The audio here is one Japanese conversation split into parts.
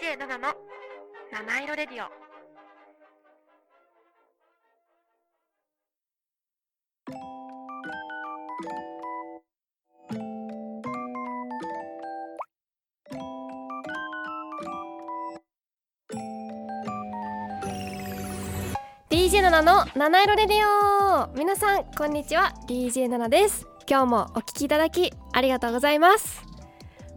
DJ7 の七色レディオ。7の七色レディオ。皆さんこんにちは。DJ7 です。今日もお聞きいただきありがとうございます。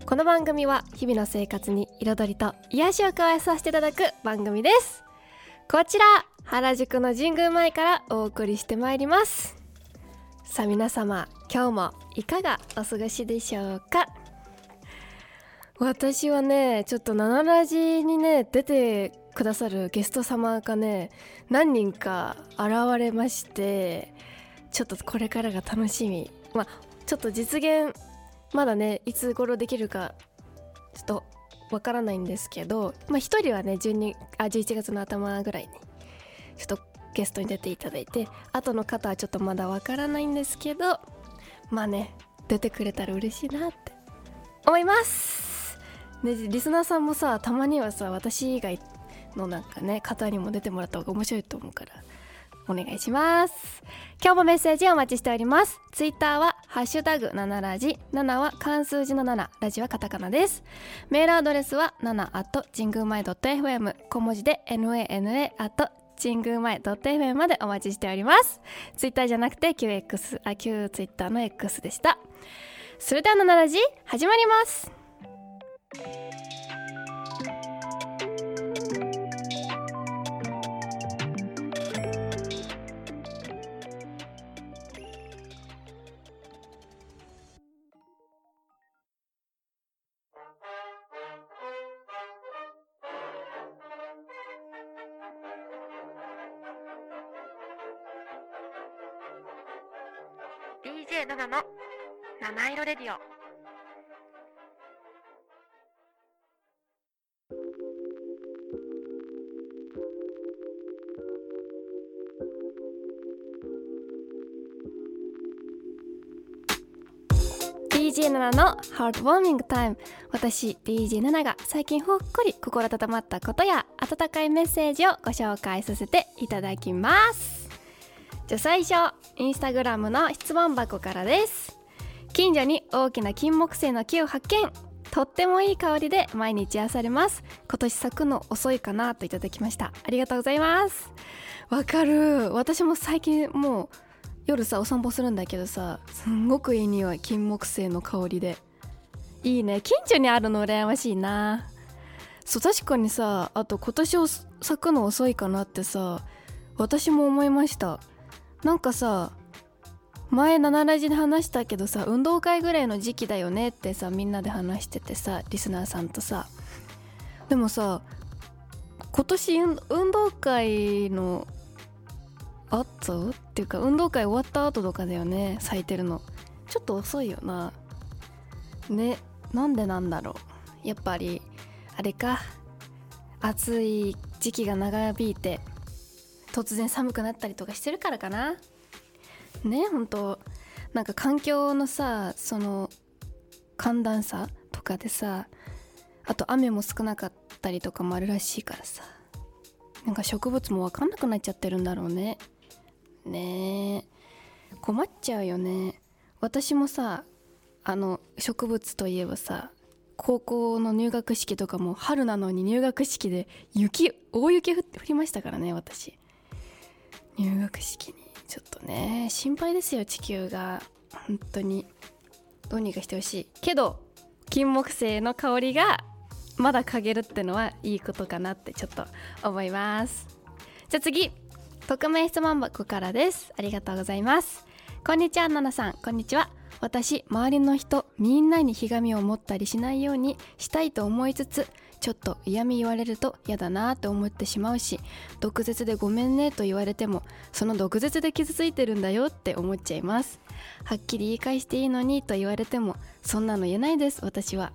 この番組は日々の生活に彩りと癒しを加えさせていただく番組です。こちら原宿の神宮前からお送りしてまいります。さあ皆様今日もいかがお過ごしでしょうか？私はねちょっと7ラジにね出てくださるゲスト様がね何人か現れましてちょっとこれからが楽しみ。まあちょっと実現まだねいつ頃できるかちょっとわからないんですけどまあ1人はね12あ11月の頭ぐらいにちょっとゲストに出ていただいて後の方はちょっとまだわからないんですけどまあね出てくれたら嬉しいなって思います。ねリスナーさんもさたまにはさ私以外のなんかね方にも出てもらった方が面白いと思うからお願いします。今日もメッセージお待ちしております。ツイッターはハッシュタグ7ラジ。7は漢数字の7ラジはカタカナです。メールアドレスは7 at 神宮前 .fm 小文字で nana at 神宮前 .fm までお待ちしております。ツイッターじゃなくて QX あ旧ツイッターの X でした。それでは7ラジ始まります。DJ7 の。七色レディオ。ー DJ7 のハートウォーミングタイム。私 DJ7 が最近ほっこり心温まったことや温かいメッセージをご紹介させていただきます。じゃあ最初インスタグラムの質問箱からです。近所に大きな金木犀の木を発見。とってもいい香りで毎日癒されます。今年咲くの遅いかなといただきました。ありがとうございます。わかる。私も最近もう夜さお散歩するんだけどさすんごくいい匂い金木犀の香りで。いいね。近所にあるの羨ましいな。そう確かにさあと今年を咲くの遅いかなってさ私も思いました。なんかさ前7ラジで話したけどさ運動会ぐらいの時期だよねってさみんなで話しててさリスナーさんとさ。でもさ今年運動会の後っていうか運動会終わった後とかだよね咲いてるの。ちょっと遅いよな。ねなんでなんだろう。やっぱりあれか。暑い時期が長引いて。突然寒くなったりとかしてるからかな。ね本当。なんか環境のさその寒暖差とかでさあと雨も少なかったりとかもあるらしいからさ。なんか植物も分かんなくなっちゃってるんだろうね。ね。え困っちゃうよね。私もさあの植物といえばさ高校の入学式とかも春なのに入学式で雪大雪降りましたからね私。入学式にちょっとね心配ですよ地球が。本当に。どうにかしてほしい。けど金木犀の香りがまだ嗅げるってのはいいことかなってちょっと思います。じゃあ次匿名質問箱からです。ありがとうございます。こんにちはナナさん。こんにちは。私周りの人みんなにひがみを持ったりしないようにしたいと思いつつちょっと嫌味言われると嫌だなって思ってしまうし毒舌でごめんねと言われてもその毒舌で傷ついてるんだよって思っちゃいます。はっきり言い返していいのにと言われてもそんなの言えないです私は。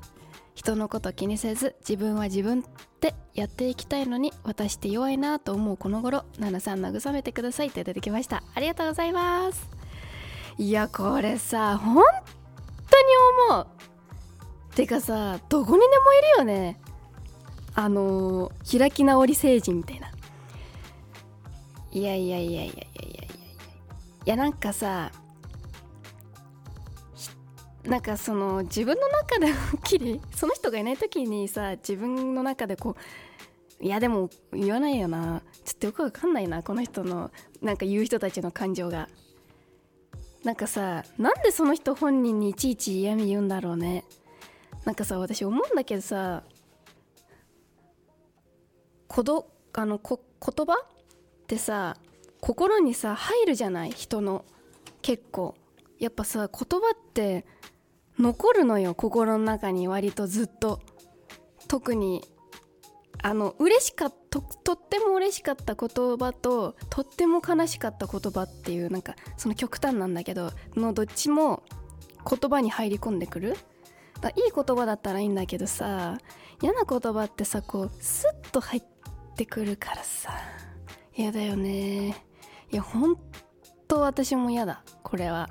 人のこと気にせず自分は自分ってやっていきたいのに私って弱いなと思うこの頃ナナさん慰めてくださいって出てきました。ありがとうございます。いやこれさ本当に思う。てかさどこにでもいるよね。あのー開き直り成人みたいな。いやいやいやいやいやいやいや。いやなんかさなんかその自分の中ではっきりその人がいない時にさ自分の中でこういやでも言わないよなちょっとよくわかんないなこの人のなんか言う人たちの感情が。なんかさなんでその人本人にいちいち嫌味言うんだろうね。なんかさ私思うんだけどさこどあのこ言葉？ってさ心にさ入るじゃない？人の結構。やっぱさ言葉って残るのよ心の中に割とずっと。特にあの嬉しかったとっても嬉しかった言葉ととっても悲しかった言葉っていうなんかその極端なんだけどのどっちも言葉に入り込んでくる。だいい言葉だったらいいんだけどさ嫌な言葉ってさこうスッと入っててくるからさ。嫌だよね。いやほんと私も嫌だ。これは。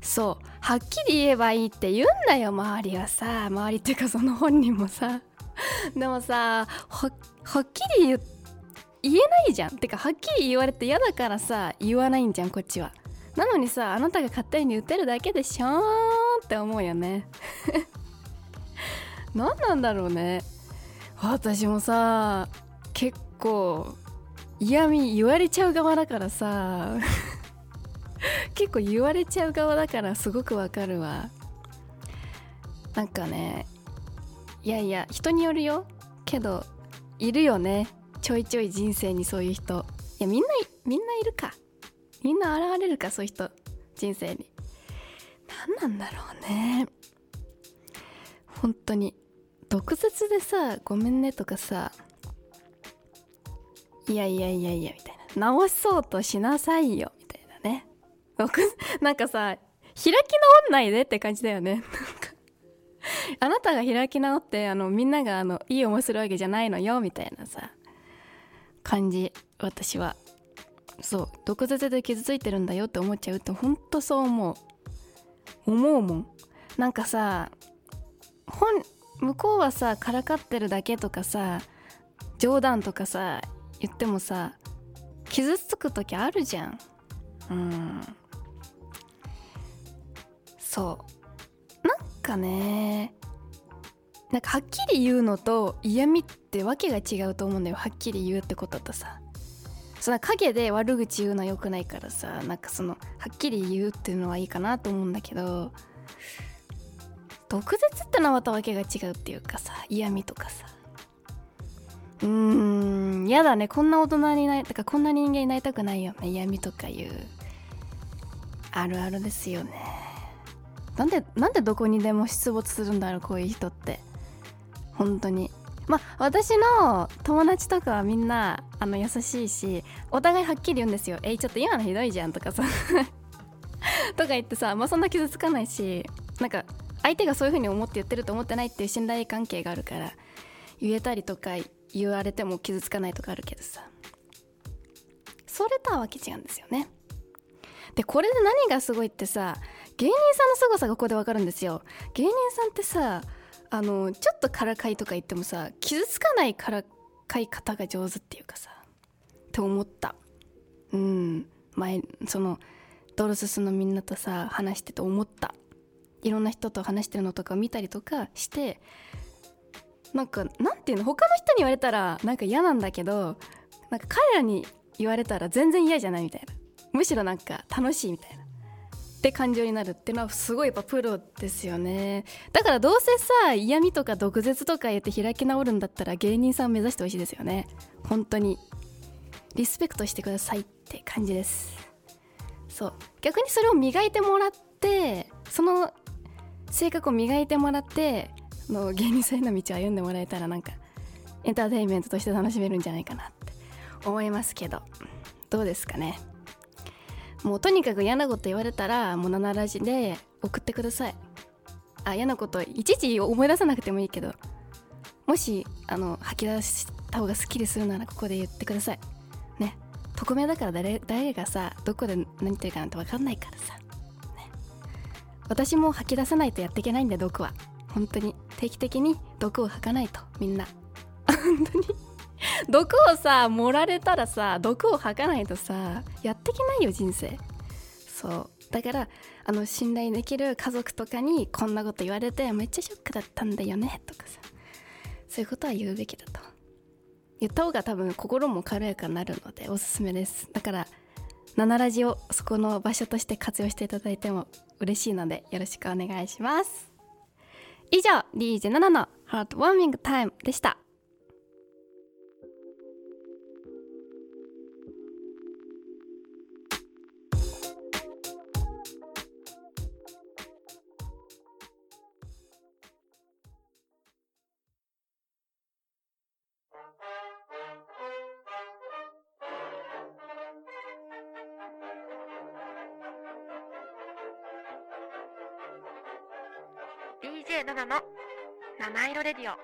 そう。はっきり言えばいいって言うんだよ周りはさ。周りっていうかその本人もさ。でもさはっきり言言えないじゃん。てかはっきり言われて嫌だからさ言わないんじゃんこっちは。なのにさあなたが勝手に言ってるだけでしょーって思うよね。何なんだろうね。私もさ結構嫌味言われちゃう側だからさ 結構言われちゃう側だからすごくわかるわ。なんかねいやいや人によるよ。けどいるよね。ちょいちょい人生にそういう人。いやみんなみんないるか。みんな現れるかそういう人。人生に。何なんだろうね。本当に。毒舌でさごめんねとかさいやいやいやいやみたいな。直そうとしなさいよみたいなね。なんかさ開き直んないでって感じだよね。なんかあなたが開き直ってあのみんながあのいい思いするわけじゃないのよみたいなさ感じ私は。そう毒舌で傷ついてるんだよって思っちゃうってほんとそう思う。思うもん。なんかさ本向こうはさからかってるだけとかさ冗談とかさ言ってもさ傷つく時あるじゃん。うん。そう。なんかねなんかはっきり言うのと嫌味ってわけが違うと思うんだよ。はっきり言うってこととさ。その陰で悪口言うのは良くないからさなんかそのはっきり言うっていうのはいいかなと思うんだけど毒舌ってのはまたわけが違うっていうかさ嫌味とかさ。うーんやだね。こんな大人になりだからこんな人間になりたくないよね。嫌味とかいうあるあるですよね。なんでなんでどこにでも出没するんだろうこういう人って。本当に。まあ私の友達とかはみんなあの優しいしお互いはっきり言うんですよ「えちょっと今のひどいじゃん」とかさ。とか言ってさまあそんな傷つかないしなんか相手がそういう風に思って言ってると思ってないっていう信頼関係があるから言えたりとか言われても傷つかないとかあるけどさ。それとはわけ違うんですよね。でこれで何がすごいってさ芸人さんの凄さがここでわかるんですよ。芸人さんってさあのちょっとからかいとか言ってもさ傷つかないからかい方が上手っていうかさって思った。うん。前そのドロススのみんなとさ話してて思った。いろんな人と話してるのとかを見たりとかしてなんかなんていうの他の人に言われたらなんか嫌なんだけどなんか彼らに言われたら全然嫌じゃないみたいな。むしろなんか楽しいみたいな。って感情になるっていうのはすごいやっぱプロですよね。だからどうせさ嫌味とか毒舌とか言って開き直るんだったら芸人さんを目指してほしいですよね。本当に。リスペクトしてくださいって感じです。そう。逆にそれを磨いてもらってその性格を磨いてもらっての芸人さんへの道を歩んでもらえたらなんかエンターテインメントとして楽しめるんじゃないかなって思いますけど。どうですかね。もうとにかく嫌なこと言われたらもう7ラジで送ってください。あ嫌なこといちいち思い出さなくてもいいけどもしあの吐き出した方がスッキリするならここで言ってください。ね。匿名だから誰誰がさどこで何言ってるかなんて分かんないからさ、私も吐き出さないとやっていけないんで毒は。本当に。定期的に毒を吐かないとみんな。本当に。毒をさ盛られたらさ毒を吐かないとさやっていけないよ人生。そう。だからあの信頼できる家族とかにこんなこと言われてめっちゃショックだったんだよねとかさ。そういうことは言うべきだと。言った方が多分心も軽やかになるのでおすすめです。だから7ラジオそこの場所として活用していただいても嬉しいのでよろしくお願いします。以上 DJ7 のハートウォーミングタイムでした「DJ7 の七色レディオ」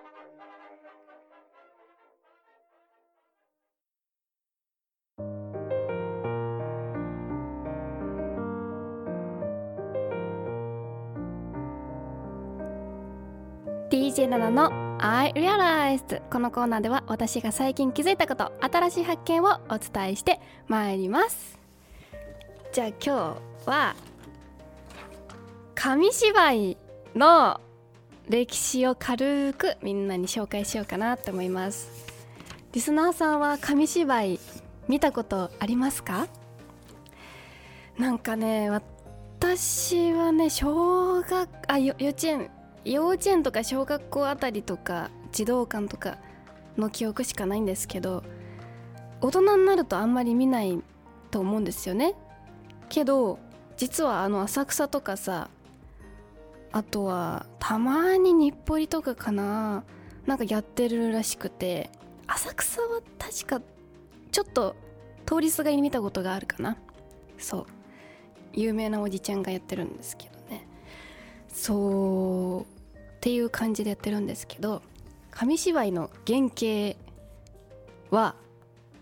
「DJ7 の I Realized」このコーナーでは私が最近気づいたこと新しい発見をお伝えしてまいります。じゃあ今日は紙芝居の歴史を軽くみんなに紹介しようかなと思います。リスナーさんは紙芝居見たことありますか？なんかね私はね小学あ幼稚園幼稚園とか小学校あたりとか児童館とかの記憶しかないんですけど大人になるとあんまり見ないと思うんですよね。けど実はあの浅草とかさあとはたまに日暮里とかかな。なんかやってるらしくて。浅草は確かちょっと通りすがりに見たことがあるかな。そう。有名なおじちゃんがやってるんですけどね。そうっていう感じでやってるんですけど。紙芝居の原型は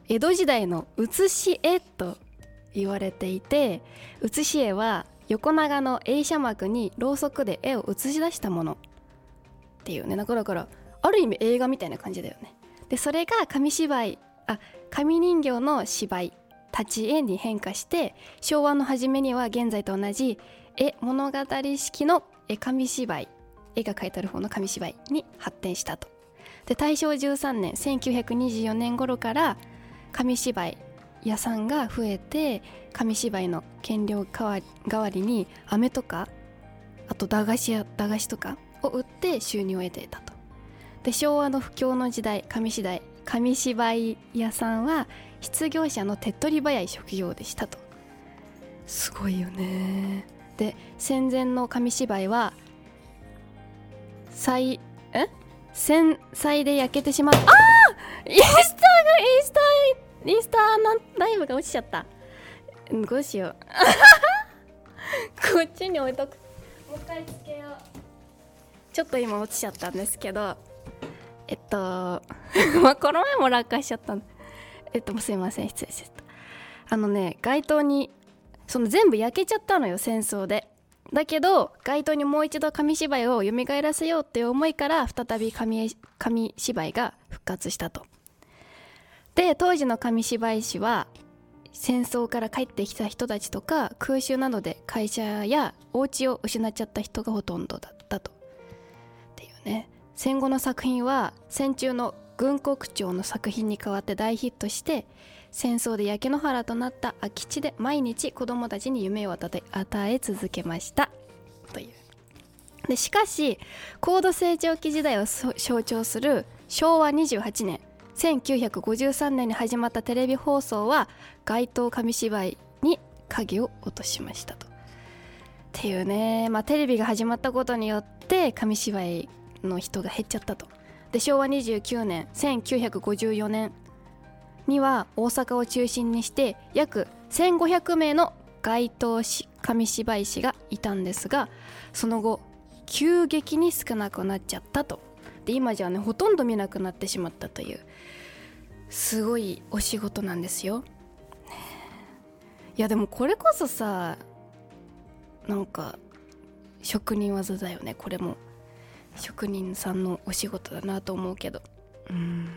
江戸時代の写し絵と言われていて写し絵は横長の映写幕にろうそくで絵を映し出したもの。っていうね。だからからある意味映画みたいな感じだよね。でそれが紙芝居あ紙人形の芝居立ち絵に変化して昭和の初めには現在と同じ絵物語式の絵紙芝居絵が描いてある方の紙芝居に発展したと。で大正13年1924年頃から紙芝居屋さんが増えて紙芝居の原料代わりに飴とかあと駄菓子や駄菓子とかを売って収入を得ていたと。で昭和の不況の時代紙芝居紙芝居屋さんは失業者の手っ取り早い職業でしたと。すごいよね。で戦前の紙芝居は災え？戦災で焼けてしまった。あインスターがインスターインスタのライブが落ちちゃった。どうしよう。こっちに置いとく。もう一回つけよう。ちょっと今落ちちゃったんですけどえっと まあこの前も落下しちゃったんえっとすいません。失礼しちゃった。あのね街灯にその全部焼けちゃったのよ戦争で。だけど街頭にもう一度紙芝居を蘇らせようっていう思いから再び紙紙芝居が復活したとで当時の紙芝居師は戦争から帰ってきた人たちとか空襲などで会社やお家を失っちゃった人がほとんどだったと。っていうね。戦後の作品は戦中の軍国長の作品に代わって大ヒットして戦争で焼け野原となった空き地で毎日子供たちに夢を与え続けました。という。でしかし高度成長期時代を象徴する昭和28年1953年に始まったテレビ放送は街頭紙芝居に影を落としましたと。っていうね、まあ、テレビが始まったことによって紙芝居の人が減っちゃったと。で昭和29年1954年には大阪を中心にして約1500名の街頭紙芝居師がいたんですがその後急激に少なくなっちゃったとで今じゃねほとんど見なくなってしまったというすごいお仕事なんですよ。いやでもこれこそさなんか職人技だよね。これも。職人さんのお仕事だなと思うけど。うん。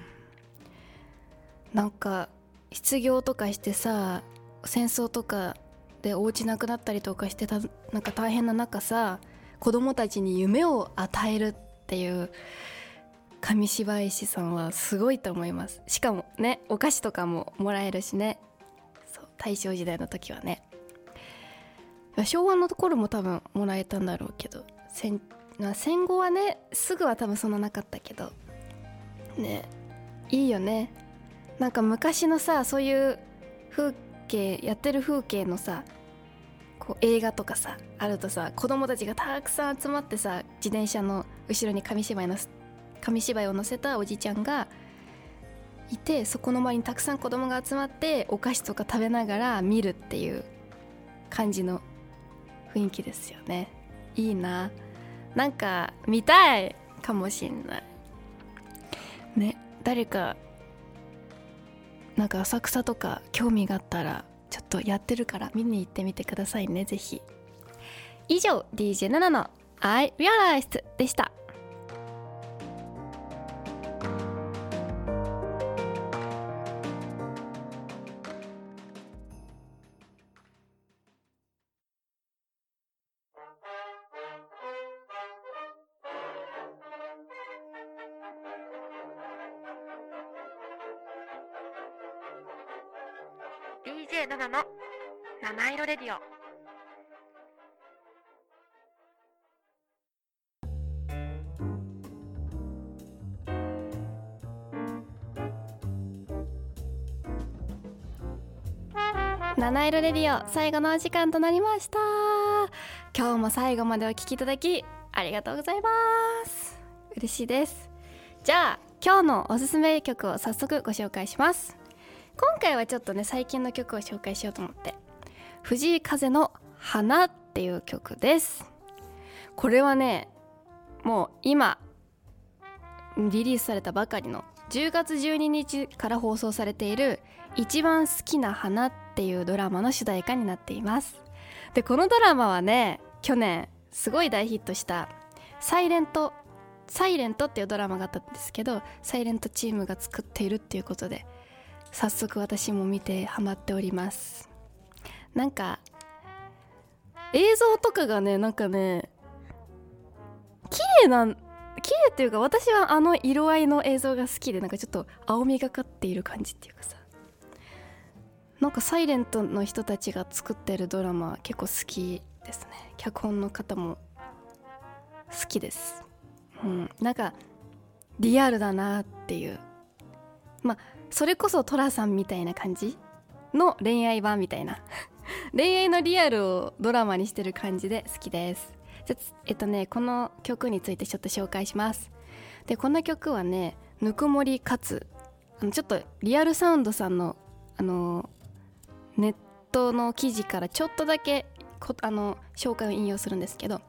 なんか失業とかしてさ戦争とかでお家なくなったりとかしてたなんか大変な中さ子供たちに夢を与えるっていう紙芝居師さんはすごいと思います。しかもねお菓子とかももらえるしね。そう大正時代の時はね。昭和のところも多分もらえたんだろうけど戦,、戦後はねすぐは多分そんななかったけど。ねいいよね。なんか昔のさそういう風景やってる風景のさこう映画とかさあるとさ子供たちがたくさん集まってさ自転車の後ろに紙芝居の紙芝居を載せたおじちゃんがいてそこの周りにたくさん子供が集まってお菓子とか食べながら見るっていう感じの雰囲気ですよね。いいな。なんか見たいかもしんない。ね誰かなんか浅草とか興味があったらちょっとやってるから見に行ってみてくださいねぜひ。以上 DJ7 の I Realized でした。七色レディオ最後のお時間となりました。今日も最後までお聴きいただきありがとうございます。嬉しいです。じゃあ今日のおすすめ曲を早速ご紹介します。今回はちょっとね最近の曲を紹介しようと思って。藤井風の「花」っていう曲です。これはねもう今リリースされたばかりの10月12日から放送されている「一番好きな花」っていうドラマの主題歌になっています。でこのドラマはね去年すごい大ヒットした「サイレント」「サイレント」っていうドラマがあったんですけどサイレントチームが作っているっていうことで早速私も見てハマっております。なんか映像とかがねなんかね綺麗な綺麗っていうか私はあの色合いの映像が好きでなんかちょっと青みがかっている感じっていうかさ。なんかサイレントの人たちが作ってるドラマ結構好きですね。脚本の方も好きです。うん。なんかリアルだなっていう。まあそれこそ寅さんみたいな感じの恋愛版みたいな。恋愛のリアルをドラマにしてる感じで好きです。じゃえっとねこの曲についてちょっと紹介します。でこの曲はねぬくもりかつあのちょっとリアルサウンドさんのあのネットの記事からちょっとだけあの紹介を引用するんですけど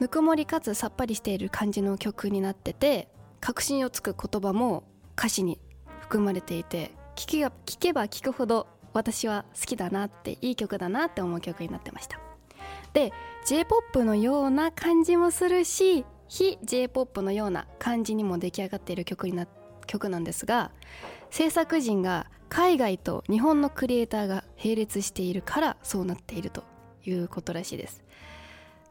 ぬくもりかつさっぱりしている感じの曲になってて確信をつく言葉も歌詞に含まれていて聴けば聴けば聴くほど私は好きだなっていい曲だなって思う曲になってました。で j p o p のような感じもするし非 j p o p のような感じにも出来上がっている曲にな曲なんですが制作陣が海外と日本のクリエイターが並列しているからそうなっているということらしいです。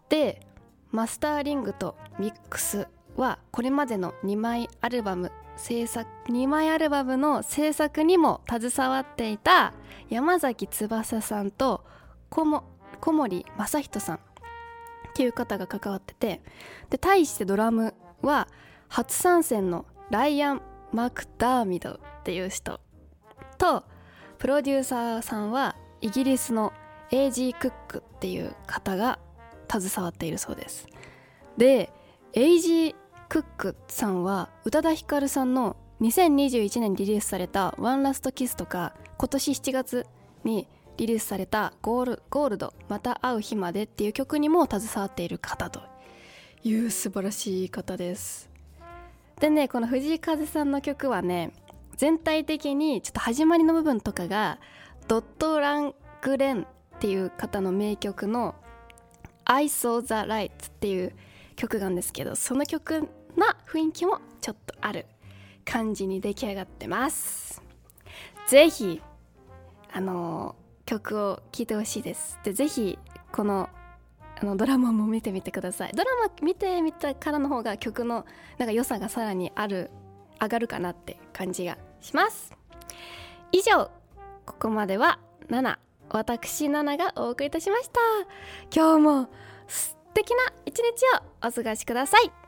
でマスターリングとミックスはこれまでの2枚アルバム制作2枚アルバムの制作にも携わっていた山崎翼さんと小森正人さんっていう方が関わっててで対してドラムは初参戦のライアン・マクダーミドっていう人とプロデューサーさんはイギリスの A.G. クックっていう方が携わっているそうですで A.G. クックさんは宇多田ヒカルさんの2021年リリースされた「ワンラストキスとか今年7月にリリースされたゴール「ゴールドまた会う日まで」っていう曲にも携わっている方という素晴らしい方ですでねこの藤井風さんの曲はね全体的にちょっと始まりの部分とかがドット・ラングレンっていう方の名曲の「I Saw the Lights」っていう曲なんですけどその曲な雰囲気もちょっとある感じに出来上がってます。ぜひあの曲を聴いてほしいです。でぜひこのあのドラマも見てみてください。ドラマ見てみたからの方が曲のなんか良さがさらにある上がるかなって感じがします。以上ここまでは7私7がお送りいたしました。今日も素敵な一日をお過ごしください。